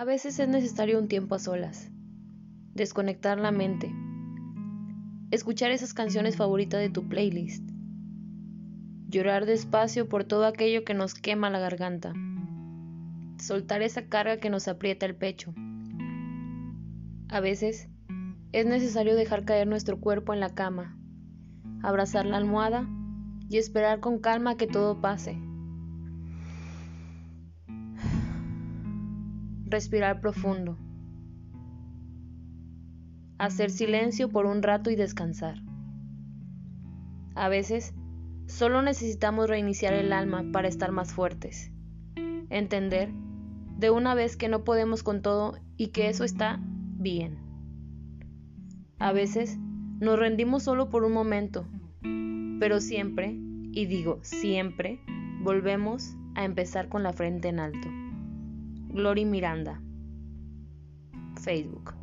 A veces es necesario un tiempo a solas, desconectar la mente, escuchar esas canciones favoritas de tu playlist, llorar despacio por todo aquello que nos quema la garganta, soltar esa carga que nos aprieta el pecho. A veces es necesario dejar caer nuestro cuerpo en la cama, abrazar la almohada y esperar con calma que todo pase. Respirar profundo. Hacer silencio por un rato y descansar. A veces solo necesitamos reiniciar el alma para estar más fuertes. Entender de una vez que no podemos con todo y que eso está bien. A veces nos rendimos solo por un momento pero siempre, y digo siempre, volvemos a empezar con la frente en alto. Glory Miranda. Facebook.